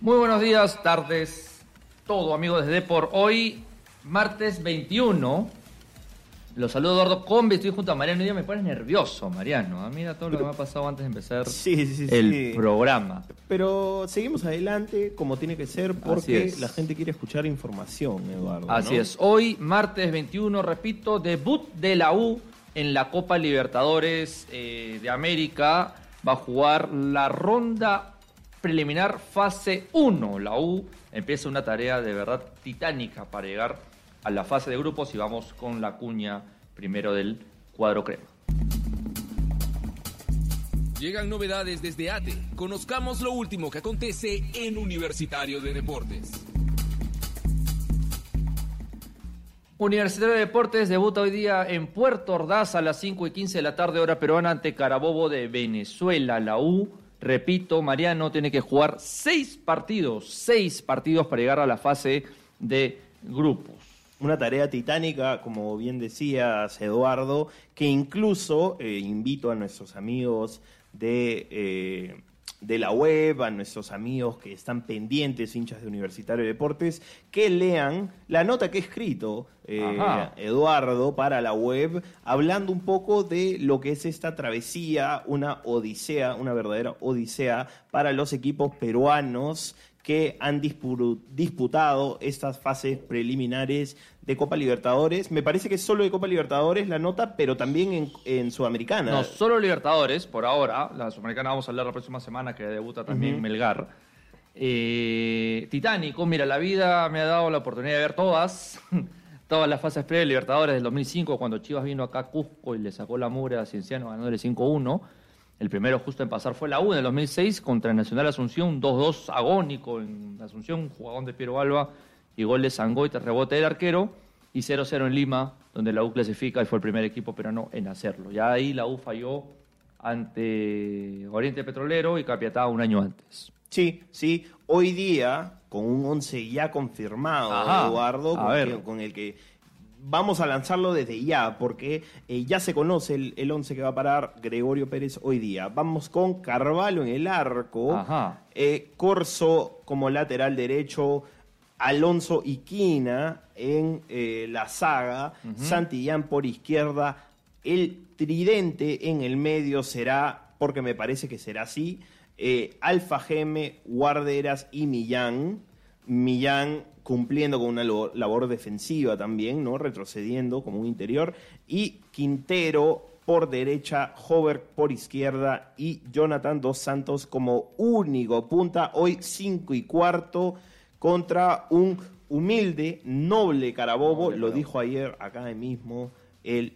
Muy buenos días, tardes, todo amigos de Depor. Hoy, martes 21. Los saludo Eduardo Combi, estoy junto a Mariano. Día me pones nervioso, Mariano. Ah, Mira todo lo que me ha pasado antes de empezar Sí, sí, sí, el programa. Pero seguimos adelante como tiene que ser porque la gente quiere escuchar información, Eduardo. Así ¿no? es. Hoy, martes 21, repito, debut de la U en la Copa Libertadores eh, de América. Va a jugar la ronda preliminar fase 1. La U empieza una tarea de verdad titánica para llegar a la fase de grupos y vamos con la cuña primero del cuadro crema. Llegan novedades desde ATE. Conozcamos lo último que acontece en Universitario de Deportes. Universitario de Deportes debuta hoy día en Puerto Ordaz a las 5 y 15 de la tarde, hora peruana, ante Carabobo de Venezuela. La U, repito, Mariano tiene que jugar seis partidos, seis partidos para llegar a la fase de grupos. Una tarea titánica, como bien decías, Eduardo, que incluso eh, invito a nuestros amigos de, eh, de la web, a nuestros amigos que están pendientes, hinchas de Universitario de Deportes, que lean la nota que he escrito eh. Eduardo para la web, hablando un poco de lo que es esta travesía, una odisea, una verdadera odisea para los equipos peruanos que han dispu- disputado estas fases preliminares de Copa Libertadores. Me parece que es solo de Copa Libertadores la nota, pero también en, en Sudamericana. No, solo Libertadores, por ahora. La Sudamericana vamos a hablar la próxima semana, que debuta también Ujú. Melgar. Eh, Titánico, mira, la vida me ha dado la oportunidad de ver todas. Todas las fases previas de Libertadores del 2005, cuando Chivas vino acá a Cusco y le sacó la mura a Cienciano ganándole 5-1. El primero justo en pasar fue la U en el 2006 contra el Nacional Asunción, 2-2 agónico en Asunción, jugadón de Piero Alba y gol de Sangoita, rebote del arquero, y 0-0 en Lima, donde la U clasifica y fue el primer equipo peruano en hacerlo. Ya ahí la U falló ante Oriente Petrolero y Capiatá un año antes. Sí, sí. Hoy día, con un 11 ya confirmado, Ajá. Eduardo, ver. con el que vamos a lanzarlo desde ya, porque eh, ya se conoce el, el 11 que va a parar Gregorio Pérez hoy día. Vamos con Carvalho en el arco, Ajá. eh, Corso como lateral derecho, Alonso Iquina en eh, la saga, Santillán por izquierda, el tridente en el medio será, porque me parece que será así, eh, Alfa Geme, Guarderas y Millán. Millán cumpliendo con una labor defensiva también, ¿no? Retrocediendo como un interior. Y Quintero por derecha, Hover por izquierda y Jonathan Dos Santos como único punta. Hoy 5 y cuarto contra un humilde, noble Carabobo. Noble Lo dijo ayer acá mismo el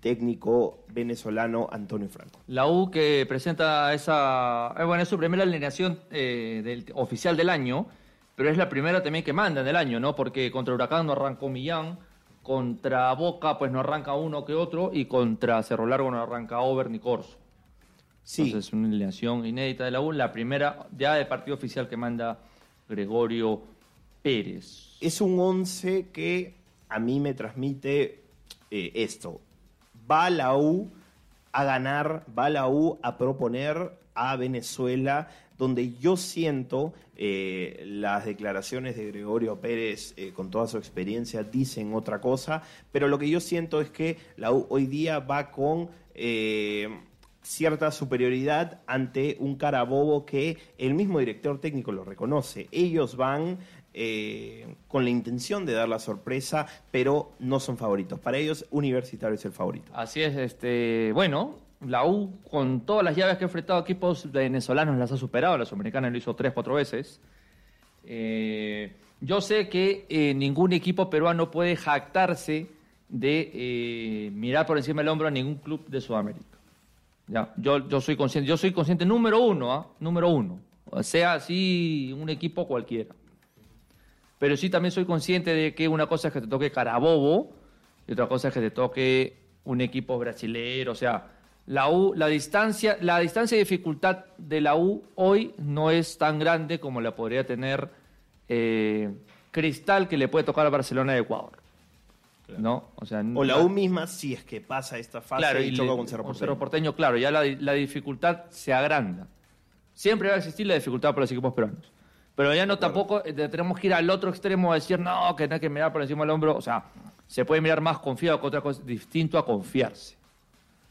técnico venezolano Antonio Franco. La U que presenta esa. eh, bueno, es su primera alineación eh, del- oficial del año, pero es la primera también que manda en el año, ¿no? Porque contra Huracán no arrancó Millán, contra Boca pues no arranca uno que otro, y contra Cerro Largo no arranca Over ni Corso. Sí, Entonces es una alineación inédita de la U, la primera ya de partido oficial que manda Gregorio Pérez. es un 11 que a mí me transmite eh, esto. Va la U a ganar, va la U a proponer a Venezuela, donde yo siento eh, las declaraciones de Gregorio Pérez eh, con toda su experiencia dicen otra cosa, pero lo que yo siento es que la U hoy día va con... eh, cierta superioridad ante un Carabobo que el mismo director técnico lo reconoce. Ellos van con la intención de dar la sorpresa, pero no son favoritos. Para ellos, Universitario es el favorito. Así es, este, bueno, la U con todas las llaves que ha enfrentado equipos venezolanos las ha superado, la Sudamericana lo hizo tres, cuatro veces. Eh, yo sé que eh, ningún equipo peruano puede jactarse de eh, mirar por encima del hombro a ningún club de Sudamérica. Yo, soy consciente, yo soy consciente número uno, ¿ah? número uno. Sea, así un equipo cualquiera. Pero sí también soy consciente de que una cosa es que te toque Carabobo y otra cosa es que te toque un equipo brasilero. O sea, la U, la distancia, la distancia de dificultad de la U hoy no es tan grande como la podría tener eh, Cristal que le puede tocar a Barcelona de Ecuador. ¿No? O, sea, o la U misma, si es que pasa esta fase claro, y, y choca le- con Cerro con Porteño. Cerro Porteño, claro, ya la, la dificultad se agranda. Siempre va a existir la dificultad para los equipos peruanos. Pero ya no tampoco eh, tenemos que ir al otro extremo a decir, no, que no hay que mirar por encima del hombro. O sea, se puede mirar más confiado que otra cosa, distinto a confiarse.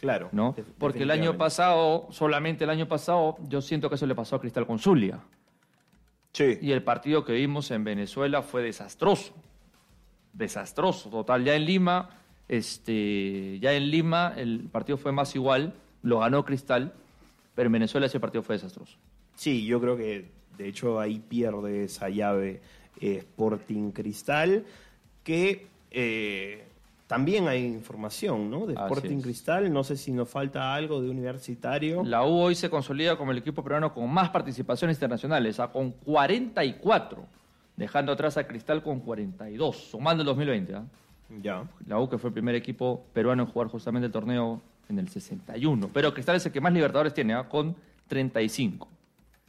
Claro. ¿no? Porque el año pasado, solamente el año pasado, yo siento que eso le pasó a Cristal con Zulia. Sí. Y el partido que vimos en Venezuela fue desastroso. Desastroso, total. Ya en Lima, este, ya en Lima el partido fue más igual, lo ganó Cristal, pero en Venezuela ese partido fue desastroso. Sí, yo creo que de hecho ahí pierde esa llave eh, Sporting Cristal, que eh, también hay información, ¿no? De Sporting. Cristal, no sé si nos falta algo de Universitario. La U hoy se consolida como el equipo peruano con más participaciones internacionales, ah, con 44, dejando atrás a Cristal con 42, sumando el 2020. ¿ah? Ya. La U que fue el primer equipo peruano en jugar justamente el torneo en el 61. Pero Cristal es el que más Libertadores tiene, ¿ah? con 35.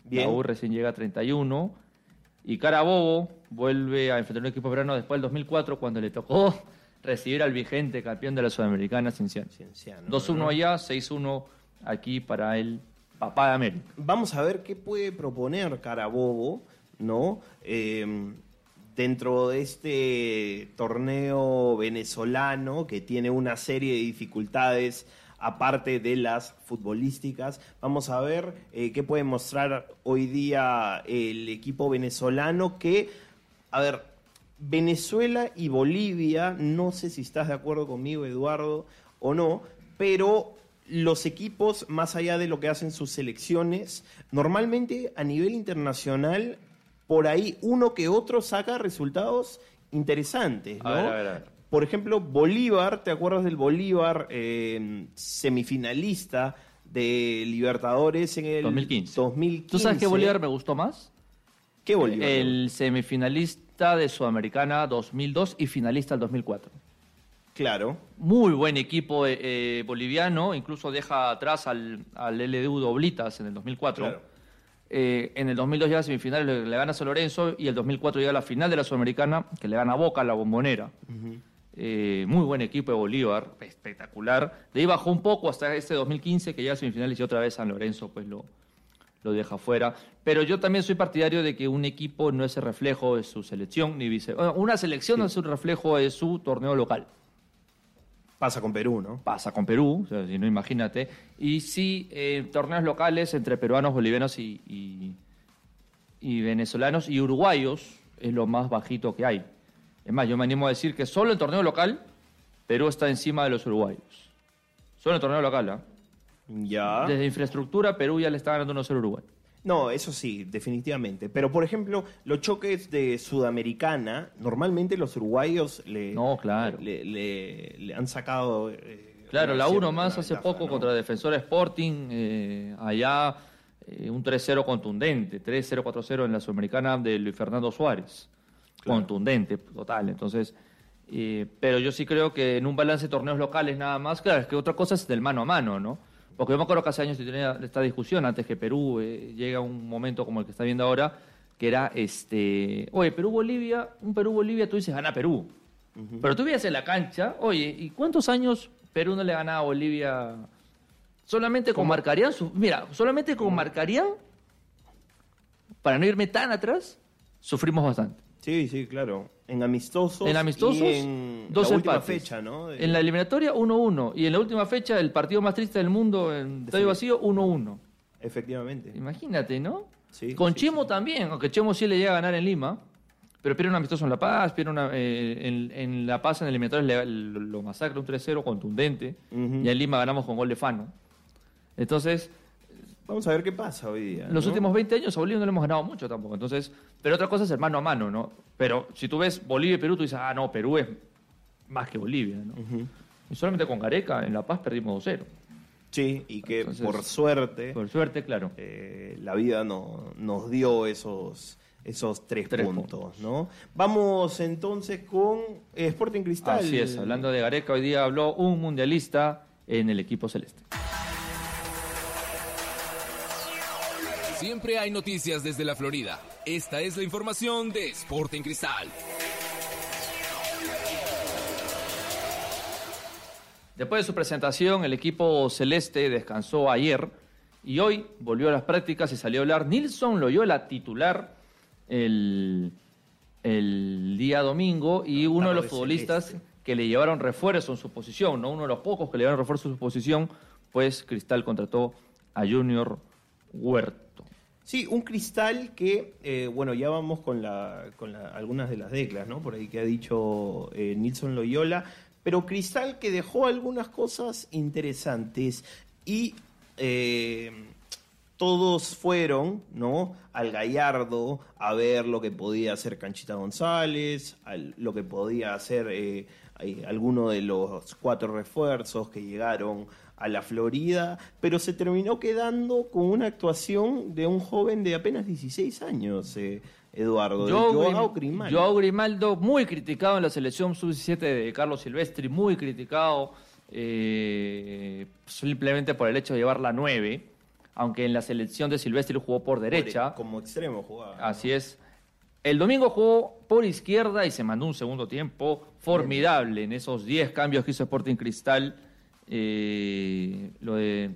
Bien. La U recién llega a 31. Y Carabobo vuelve a enfrentar un equipo peruano después del 2004 cuando le tocó recibir al vigente campeón de la Sudamericana, Cienciano. Cienciano, 2-1 ¿no? allá, 6-1 aquí para el papá de América. Vamos a ver qué puede proponer Carabobo, ¿no? Eh, dentro de este torneo venezolano que tiene una serie de dificultades aparte de las futbolísticas. Vamos a ver eh, qué puede mostrar hoy día el equipo venezolano que, a ver, Venezuela y Bolivia, no sé si estás de acuerdo conmigo, Eduardo, o no, pero los equipos, más allá de lo que hacen sus selecciones, normalmente a nivel internacional, por ahí uno que otro saca resultados interesantes, ¿no? A ver, a ver, a ver. Por ejemplo, Bolívar, ¿te acuerdas del Bolívar eh, semifinalista de Libertadores en el 2015. 2015? ¿Tú sabes qué Bolívar me gustó más? ¿Qué Bolívar? El semifinalista de Sudamericana 2002 y finalista del 2004. Claro. Muy buen equipo eh, eh, boliviano, incluso deja atrás al, al LDU Doblitas en el 2004. Claro. Eh, en el 2002 llega a semifinales, le, le gana a San Lorenzo y el 2004 llega a la final de la Sudamericana, que le gana a Boca, a la bombonera. Eh, muy buen equipo de Bolívar, espectacular. De ahí bajó un poco hasta este 2015, que llega a semifinales y otra vez San Lorenzo pues lo, lo deja fuera. Pero yo también soy partidario de que un equipo no es el reflejo de su selección, ni vice. bueno, una selección no es un reflejo de su torneo local. Pasa con Perú, ¿no? Pasa con Perú, o sea, si no, imagínate. Y sí, eh, torneos locales entre peruanos, bolivianos y, y- y venezolanos y uruguayos es lo más bajito que hay. Es más, yo me animo a decir que solo en torneo local Perú está encima de los uruguayos. Solo en torneo local, ¿ah? Ya. Desde infraestructura, Perú ya le está ganando 1-0 a Uruguay. No, eso sí, definitivamente. Pero, por ejemplo, los choques de Sudamericana, normalmente los uruguayos le, No, claro. le, le- le han sacado. eh, Claro, la 1 más hace ventaja, poco ¿no? contra Defensor Sporting, eh, allá eh, un 3-0 contundente, 3-0, 4-0 en la Sudamericana de Luis Fernando Suárez. Claro. Contundente, total. Entonces, eh, pero yo sí creo que en un balance de torneos locales nada más, claro, es que otra cosa es del mano a mano, ¿no? Porque yo me acuerdo que hace años se tenía esta discusión antes que Perú eh, llega a un momento como el que está viendo ahora, que era este, oye, Perú-Bolivia, un Perú-Bolivia, tú dices, gana Perú. Pero tú veías en la cancha, oye, ¿y cuántos años Perú no le ganaba a Bolivia? Solamente con Marcarían, su- mira, solamente con Marcarían, para no irme tan atrás, sufrimos bastante. Sí, sí, claro. En amistosos. En amistosos, y en dos la última empates. fecha, ¿no? De- En la eliminatoria, 1-1. Y en la última fecha, el partido más triste del mundo, en Estadio Vacío, 1-1. Efectivamente. Imagínate, ¿no? Sí, Con sí, Chemo sí. también, aunque Chemo sí le llega a ganar en Lima, pero pierde un amistoso en La Paz, pierde una, eh, en, en La Paz en el eliminatorio lo, masacra un 3-0 contundente, y en Lima ganamos con gol de Fano. Entonces, Vamos a ver qué pasa hoy día. en los ¿no? últimos 20 años a Bolivia no le hemos ganado mucho tampoco. Entonces, pero otra cosa es el mano a mano, ¿no? Pero si tú ves Bolivia y Perú, tú dices, ah, no, Perú es más que Bolivia, ¿no? Y solamente con Gareca en La Paz perdimos 2-0. Sí, y que Entonces, por suerte Por suerte, claro. eh, la vida no, nos dio esos, esos tres, Tres puntos, ¿no? Vamos entonces con eh, Sporting Cristal. Así es, hablando de Gareca, hoy día habló un mundialista en el equipo celeste. Siempre hay noticias desde la Florida. Esta es la información de Sporting Cristal. Después de su presentación, el equipo celeste descansó ayer y hoy volvió a las prácticas y salió a hablar Nilson Loyola, titular el, el día domingo y uno de los futbolistas celeste. que le llevaron refuerzo en su posición, ¿no? uno de los pocos que le llevaron refuerzo en su posición, pues Cristal contrató a Junior Huerto. Sí, un cristal que, eh, bueno, ya vamos con, la, con algunas de las declas, ¿no? Por ahí que ha dicho eh, Nilson Loyola, pero cristal que dejó algunas cosas interesantes y eh, todos fueron, ¿no? Al Gallardo a ver lo que podía hacer Canchita González, lo que podía hacer eh, alguno de los cuatro refuerzos que llegaron a la Florida, pero se terminó quedando con una actuación de un joven de apenas 16 años, eh, Eduardo, de Joao Joao Grim- Grimaldo. Joao Grimaldo, muy criticado en la selección sub-17 de Carlos Silvestri, muy criticado eh, simplemente por el hecho de llevar la 9, aunque en la selección de Silvestri jugó por derecha. Como extremo jugaba. Así es. El domingo jugó por izquierda y se mandó un segundo tiempo formidable en esos 10 cambios que hizo Sporting Cristal. Eh, lo de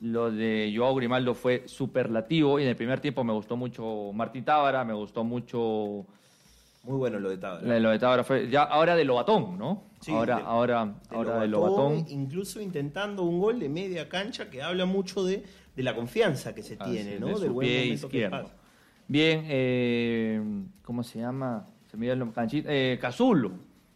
lo de Joao Grimaldo fue superlativo y en el primer tiempo me gustó mucho Martín Tábara, me gustó mucho Muy bueno lo de Tábara. lo de Tábara fue ya ahora de Lobatón, ¿no? Sí, ahora de- ahora de ahora de Lobatón. Incluso intentando un gol de media cancha que habla mucho de, de la confianza que se Así tiene, ¿no? de Del buen pie momento que izquierdo. pasa. Bien, eh, ¿cómo se llama? Se me el canchita, eh, Cazulo,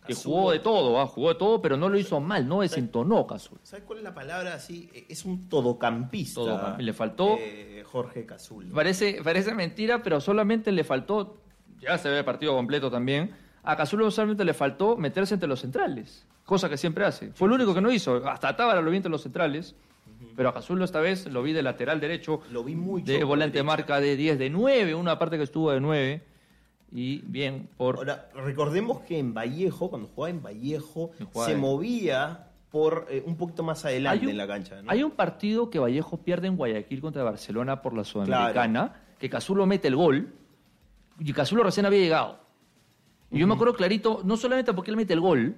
que Cazulo. jugó de todo, ah, jugó de todo, pero no lo hizo mal, no desentonó Cazulo. ¿Sabes cuál es la palabra así? Eh, Es un todocampista. Todocamp- le faltó- eh, Jorge Cazul. Parece, parece mentira, pero solamente le faltó, ya se ve el partido completo también, a Cazulo solamente le faltó meterse entre los centrales, cosa que siempre hace. Fue lo único que no hizo, hasta Tábara lo vi entre los centrales, pero a Cazulo esta vez lo vi de lateral derecho, Lo vi mucho de volante marca de 10, de 9, una parte que estuvo de 9, y bien por... Ahora, recordemos que en Vallejo, cuando jugaba en Vallejo, jugaba se en- movía por eh, un poquito más adelante un- en la cancha. ¿no? Hay un partido que Vallejo pierde en Guayaquil contra Barcelona por la Sudamericana, que Cazulo mete el gol, y Cazulo recién había llegado. Y yo me acuerdo clarito, no solamente porque él mete el gol,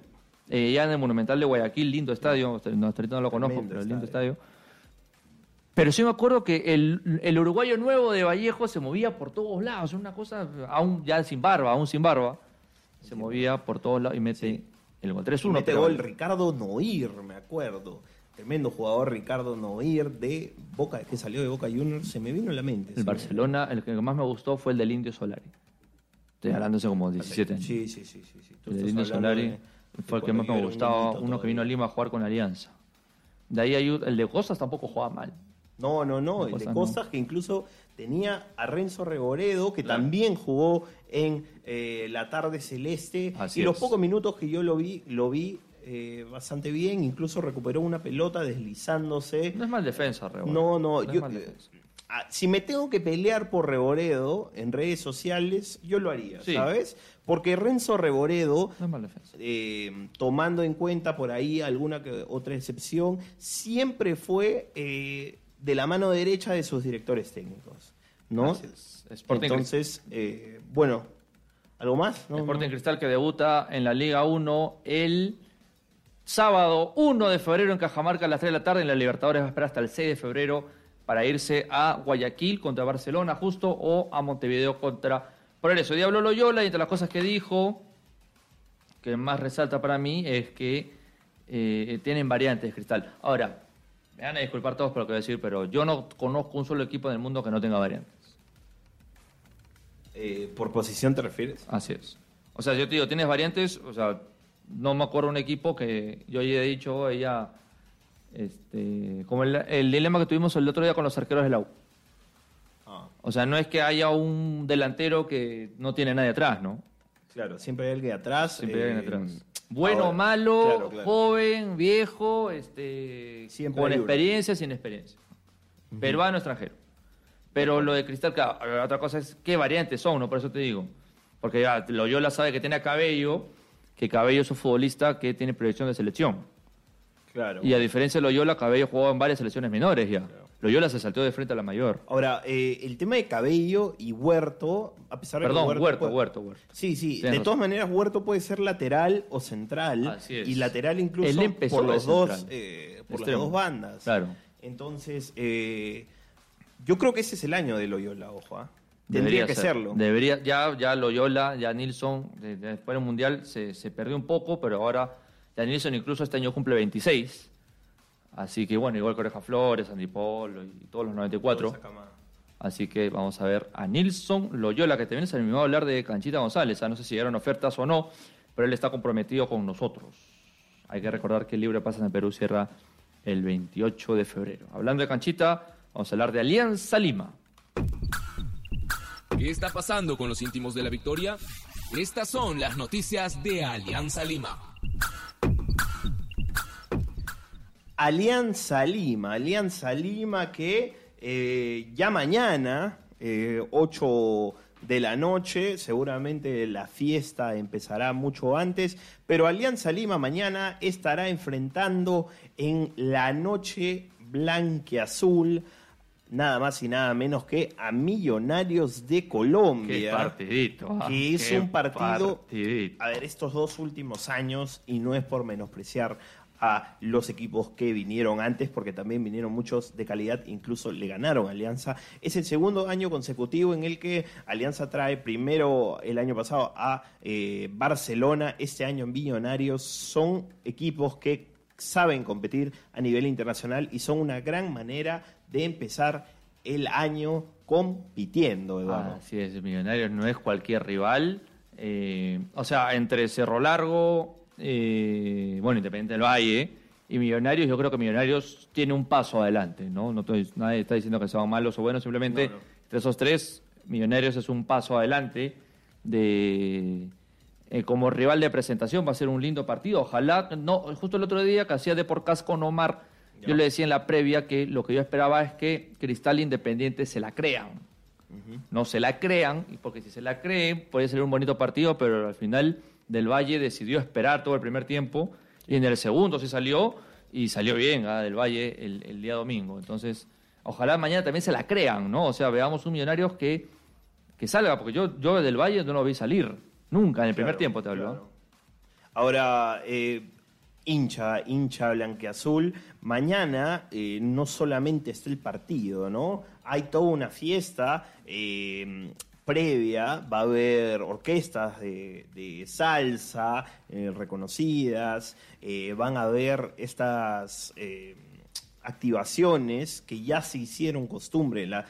eh, ya en el Monumental de Guayaquil, lindo estadio, no, no lo conozco, Tremendo pero lindo estadio. estadio. Pero sí me acuerdo que el, el uruguayo nuevo de Vallejo se movía por todos lados, una cosa, aún ya sin barba, aún sin barba, se movía por todos lados y mete el gol 3-1. Mete pero- gol Ricardo Noir, me acuerdo. Tremendo jugador Ricardo Noir de Boca, que salió de Boca Juniors, se me vino a la mente. El. Barcelona, el que más me gustó fue el del Indio Solari. Estoy hablando hace como 17 años. Sí, sí, sí. sí, sí. El del Indio Solari de- fue el que más me un gustaba, uno que vino a. Lima a jugar con Alianza. De ahí hay el de Costas tampoco jugaba mal. No, no, no, De el de Costas, Costas que incluso tenía a Renzo Regoredo, que también jugó en eh, la tarde celeste. Así y los es. pocos minutos que yo lo vi, lo vi eh, bastante bien, incluso recuperó una pelota deslizándose. No es mal defensa, Rebo. No, no, yo- mal defensa. Ah, si me tengo que pelear por Reboredo en redes sociales, yo lo haría, Sí. ¿sabes? Porque Renzo Reboredo, No es mal defensa. eh, tomando en cuenta por ahí alguna que otra excepción, siempre fue eh, de la mano derecha de sus directores técnicos, ¿no? Entonces, eh, bueno, ¿algo más? No, Sporting no. Cristal que debuta en la Liga 1 el sábado 1 de febrero en Cajamarca a las 3 de la tarde. En la Libertadores va a esperar hasta el 6 de febrero para irse a Guayaquil contra Barcelona justo o a Montevideo contra Progreso. Diablo Loyola y entre las cosas que dijo, que más resalta para mí, es que eh, tienen variantes Cristal. Ahora, me van a disculpar todos por lo que voy a decir, pero yo no conozco un solo equipo en el mundo que no tenga variantes. Eh, ¿Por posición te refieres? Así es. O sea, yo te digo, tienes variantes, o sea, no me acuerdo un equipo que yo ya he dicho, ella, este, como el, el dilema que tuvimos el otro día con los arqueros de la U. Ah, O sea, no es que haya un delantero que no tiene nadie atrás, ¿no? claro, siempre hay alguien atrás. Siempre hay eh, alguien atrás. Bueno, ahora, malo, claro, claro. joven, viejo, este, Siempre con experiencia, sin experiencia. Peruano, extranjero. Pero lo de Cristal, claro, otra cosa es qué variantes son, ¿no? Por eso te digo. Porque ya Loyola sabe que tiene a Cabello, que Cabello es un futbolista que tiene proyección de selección. Claro. Y a diferencia de Loyola, Cabello jugó en varias selecciones menores ya. Loyola se saltó de frente a la mayor. Ahora, eh, el tema de Cabello y Huerto, a pesar de Perdón, que Huerto, puede- Huerto, Huerto. Sí, sí. De todas maneras, Huerto puede ser lateral o central. Así es. Y lateral incluso por, los dos, eh, por las dos bandas. Claro. Entonces, eh, yo creo que ese es el año de Loyola, ojo. ¿ah? Tendría Debería que ser. serlo. Debería, ya, ya Loyola, ya Nilsson, de- de- después del Mundial se, se perdió un poco, pero ahora ya Nilsson incluso este año cumple 26. Así que bueno, igual Coreja Flores, Andy Polo y todos los 94. Esa camada. Así que vamos a ver a Nilsson Loyola, que también se animó a hablar de Canchita González. Ah, No sé si llegaron ofertas o no, pero él está comprometido con nosotros. Hay que recordar que el Libre Pasa en Perú cierra el 28 de febrero. Hablando de Canchita, vamos a hablar de Alianza Lima. ¿Qué está pasando con los íntimos de la victoria? Estas son las noticias de Alianza Lima. Alianza Lima, Alianza Lima que eh, ya mañana, eh, 8 de la noche, seguramente la fiesta empezará mucho antes, pero Alianza Lima mañana estará enfrentando en la noche blanqueazul nada más y nada menos que a Millonarios de Qué Colombia. partidito. ah, que es qué un partido. partidito. A ver, estos dos últimos años, y no es por menospreciar a los equipos que vinieron antes, porque también vinieron muchos de calidad, incluso le ganaron a Alianza. Es el segundo año consecutivo en el que Alianza trae primero el año pasado a eh, Barcelona, este año en Millonarios. Son equipos que saben competir a nivel internacional y son una gran manera de empezar el año compitiendo, Eduardo. Así es, Millonarios no es cualquier rival. eh, o sea, entre Cerro Largo, eh, bueno, Independiente del Valle y Millonarios, yo creo que Millonarios tiene un paso adelante, ¿no? no estoy- nadie está diciendo que sean malos o buenos, simplemente No, no. entre esos tres, Millonarios es un paso adelante de... eh, como rival de presentación va a ser un lindo partido. Ojalá, no, justo el otro día que hacía de por casco Omar, yo le decía en la previa que lo que yo esperaba es que Cristal Independiente se la crean no se la crean, porque si se la creen puede ser un bonito partido, pero al final del Valle decidió esperar todo el primer tiempo y en el segundo se salió y salió bien ah, del Valle el, el día domingo. Entonces, ojalá mañana también se la crean, ¿no? O sea, veamos un Millonarios que, que salga, porque yo, yo del Valle no lo vi salir, nunca, en el primer Claro, tiempo te hablo. claro. Ahora, eh, hincha, hincha blanqueazul, mañana eh, no solamente está el partido, ¿no? Hay toda una fiesta eh, previa, va a haber orquestas de, salsa eh, reconocidas, eh, van a haber estas eh, activaciones que ya se hicieron costumbre la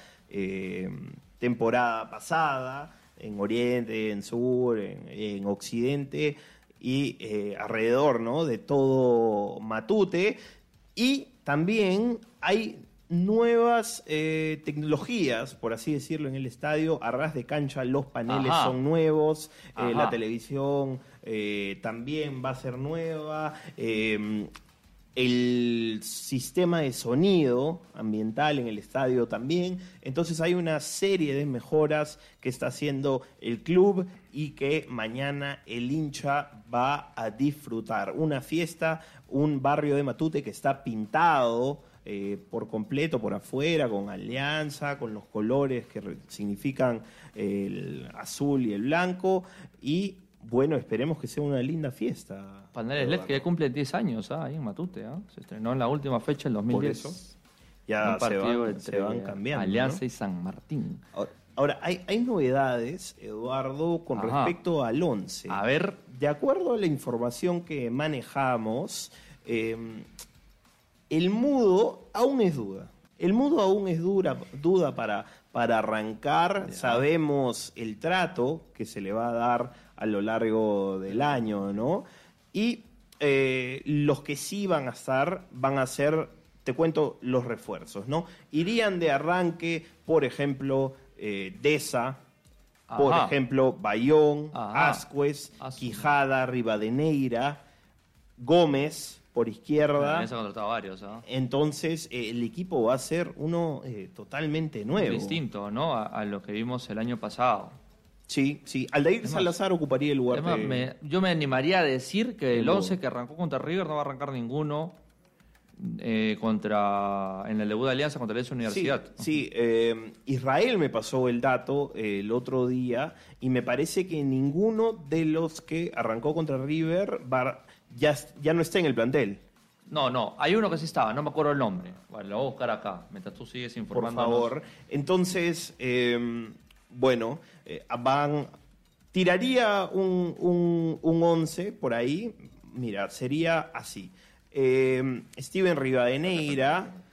temporada pasada en Oriente, en Sur, en, en Occidente y alrededor ¿no? de todo Matute. Y también hay nuevas eh, tecnologías, por así decirlo, en el estadio. A ras de cancha los paneles Ajá. son nuevos, eh, la televisión eh, también va a ser nueva. eh, el sistema de sonido ambiental en el estadio también. Entonces hay una serie de mejoras que está haciendo el club y que mañana el hincha va a disfrutar. Una fiesta, un barrio de Matute que está pintado eh, por completo por afuera, con alianza, con los colores que significan el azul y el blanco. Y bueno, esperemos que sea una linda fiesta. Paneles LED que ya cumplen 10 años ah, ahí en Matute. ah. Se estrenó en la última fecha, el 2010. Por eso ya se partido van, entre se van cambiando. Alianza ¿no? y San Martín. Ahora- Ahora, hay, hay novedades, Eduardo, con Ajá. respecto al 11. A ver, De acuerdo a la información que manejamos, eh, el mudo aún es duda. El mudo aún es dura, duda para, para arrancar. Sabemos el trato que se le va a dar a lo largo del año, ¿no? Y eh, los que sí van a estar van a ser, te cuento, los refuerzos, ¿no? Irían de arranque, por ejemplo, eh, Deza, por ejemplo, Bayón, Ajá. Ascuez, Ascuez. Quijada, Rivadeneira, Gómez, por izquierda. Ha contratado varios, ¿ah? Entonces, eh, el equipo va a ser uno eh, totalmente nuevo. Distinto, ¿no? A, a lo que vimos el año pasado. Sí, sí. Aldair más, Salazar ocuparía el lugar de... me- yo me animaría a decir que el Luego. 11 que arrancó contra River no va a arrancar ninguno eh, contra en el debut de Alianza contra la Sí, Universidad. sí, eh, Israel me pasó el dato eh, el otro día y me parece que ninguno de los que arrancó contra River va- ya, ya no está en el plantel. No, no, hay uno que sí estaba, no me acuerdo el nombre. Bueno, lo voy a buscar acá, mientras tú sigues Por informando. favor. Entonces, eh, bueno, eh, van. Tiraría un, un, un 11 por ahí. Mira, sería así. Eh, Steven Rivadeneira.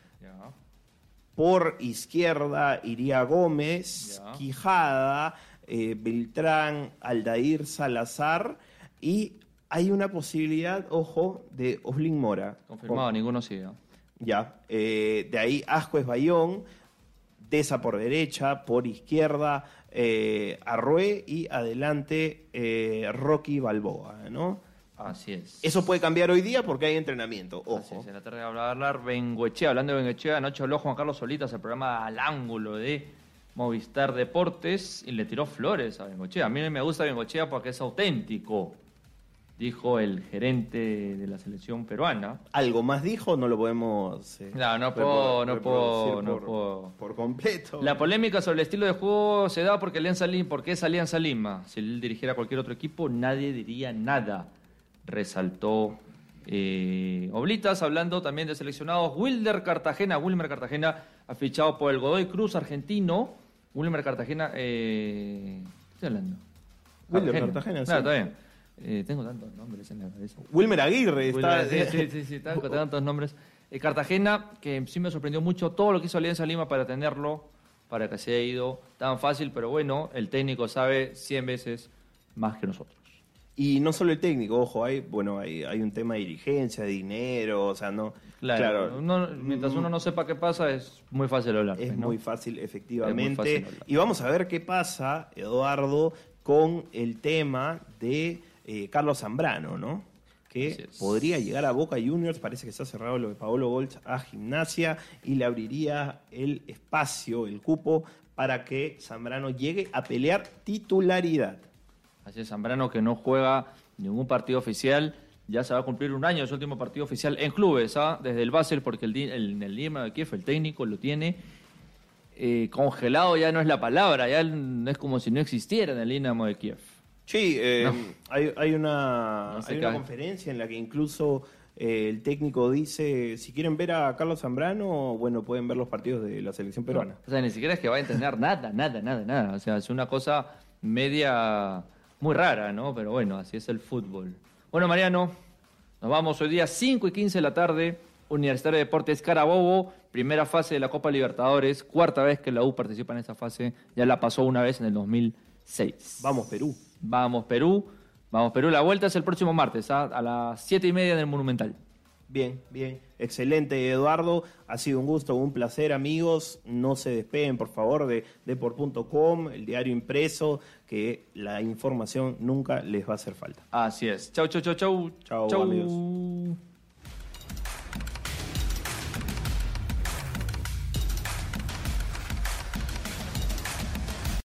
Por izquierda iría Gómez. Quijada, eh, Beltrán, Aldair Salazar y hay una posibilidad, ojo, de Oslin Mora. Confirmado, ninguno sigue. Ya. eh, de ahí Ascuez Bayón, Deza por derecha, por izquierda eh, Arrué y adelante eh, Rocky Balboa, ¿no? Así es. Eso puede cambiar hoy día porque hay entrenamiento, Así ojo. es, en la tarde va a hablar Bengoechea, hablando de Bengoechea, anoche habló Juan Carlos Solitas, el programa Al Ángulo de Movistar Deportes, y le tiró flores a Bengoechea. A mí me gusta Bengoechea porque es auténtico, dijo el gerente de la selección peruana. Algo más dijo, no lo podemos. eh, No, no puedo, no puedo, no por, puedo. por completo. La polémica sobre el estilo de juego se da porque Alianza Lima, porque es Alianza Lima. Si él dirigiera cualquier otro equipo, nadie diría nada. Resaltó eh, Oblitas, hablando también de seleccionados. Wilder Cartagena, Wilmer Cartagena, ha fichado por el Godoy Cruz argentino. Wilmer Cartagena, eh, ¿qué estoy hablando? Wilder Cartagena, sí. Claro, está bien. Eh, tengo tantos nombres en la cabeza. Wilmer Aguirre está. Wilmer, sí, sí, sí, sí, tanto- tantos nombres. Eh, Cartagena, que sí me sorprendió mucho todo lo que hizo Alianza Lima para tenerlo, para que se haya ido tan fácil, pero bueno, el técnico sabe 100 veces más que nosotros. Y no solo el técnico, ojo, hay, bueno, hay, hay un tema de dirigencia, de dinero, o sea, no. Claro, uno- mientras uno no sepa qué pasa, es muy fácil hablar. Es ¿no? muy fácil, efectivamente. fácil y vamos a ver qué pasa, Eduardo, con el tema de eh, Carlos Zambrano, ¿no? Que podría llegar a Boca Juniors, parece que está cerrado lo de Paolo Golch a Gimnasia y le abriría el espacio, el cupo, para que Zambrano llegue a pelear titularidad. Así es, Zambrano que no juega ningún partido oficial. Ya se va a cumplir un año su último partido oficial en clubes, ¿ah? desde el Basel, porque el, el, el de Kiev, el técnico, lo tiene eh, congelado, ya no es la palabra, ya es como si no existiera en el Dinamo de Kiev. Sí, eh, No. hay, hay una, No hay conferencia en la que incluso eh, el técnico dice, si quieren ver a Carlos Zambrano, bueno, pueden ver los partidos de la selección peruana. O sea, ni siquiera es que va a entender nada, nada, nada, nada. O sea, es una cosa media muy rara, ¿no? Pero bueno, así es el fútbol. Bueno, Mariano, nos vamos hoy día 5 y 15 de la tarde. Universitario de Deportes Carabobo, primera fase de la Copa Libertadores, cuarta vez que la U participa en esa fase, ya la pasó una vez en el 2006. Vamos, Perú. Vamos Perú, vamos Perú, la vuelta es el próximo martes, ¿ah? a las 7 y media en el Monumental. Bien, bien. Excelente, Eduardo. Ha sido un gusto, un placer, amigos. No se despeguen, por favor, de deport.com, el diario impreso, que la información nunca les va a hacer falta. Así es. Chau, chau, chau, chau. Chau, amigos.